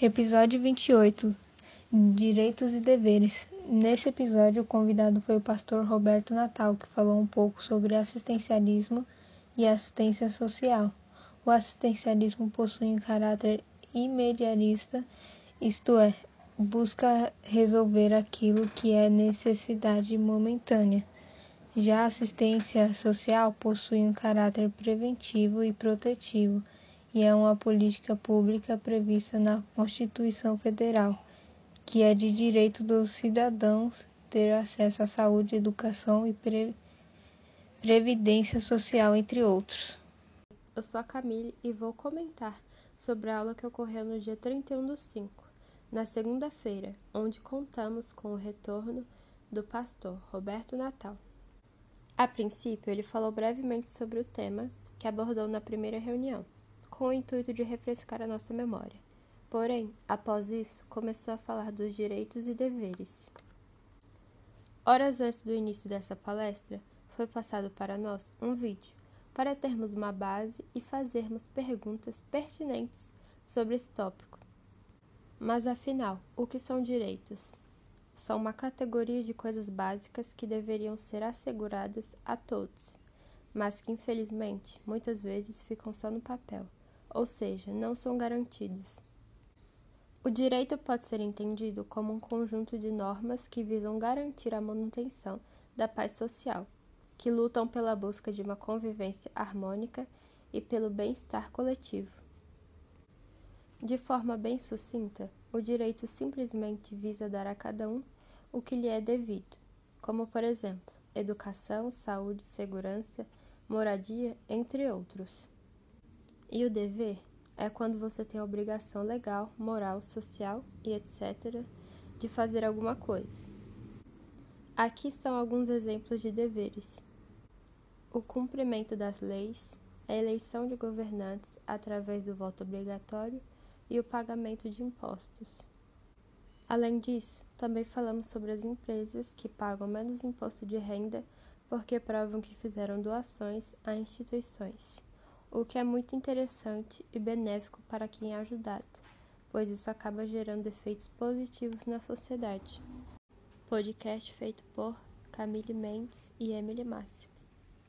Episódio 28 Direitos e Deveres. Nesse episódio, o convidado foi o pastor Roberto Natal, que falou um pouco sobre assistencialismo e assistência social. O assistencialismo possui um caráter imediatista, isto é, busca resolver aquilo que é necessidade momentânea. Já a assistência social possui um caráter preventivo e protetivo e é uma política pública prevista na Constituição Federal, que é de direito dos cidadãos ter acesso à saúde, educação e pre previdência social, entre outros. Eu sou a Camille e vou comentar sobre a aula que ocorreu no dia 31 do 5, na segunda-feira, onde contamos com o retorno do pastor Roberto Natal. A princípio, ele falou brevemente sobre o tema que abordou na primeira reunião com o intuito de refrescar a nossa memória. Porém, após isso, começou a falar dos direitos e deveres. Horas antes do início dessa palestra, foi passado para nós um vídeo para termos uma base e fazermos perguntas pertinentes sobre esse tópico. Mas afinal, o que são direitos? São uma categoria de coisas básicas que deveriam ser asseguradas a todos, mas que infelizmente muitas vezes ficam só no papel ou seja, não são garantidos. O direito pode ser entendido como um conjunto de normas que visam garantir a manutenção da paz social, que lutam pela busca de uma convivência harmônica e pelo bem-estar coletivo. De forma bem sucinta, o direito simplesmente visa dar a cada um o que lhe é devido, como, por exemplo, educação, saúde, segurança, moradia, entre outros. E o dever é quando você tem a obrigação legal, moral, social e etc. de fazer alguma coisa. Aqui são alguns exemplos de deveres: o cumprimento das leis, a eleição de governantes através do voto obrigatório e o pagamento de impostos. Além disso, também falamos sobre as empresas que pagam menos imposto de renda porque provam que fizeram doações a instituições o que é muito interessante e benéfico para quem é ajudado, pois isso acaba gerando efeitos positivos na sociedade. Podcast feito por Camille Mendes e Emily Márcio.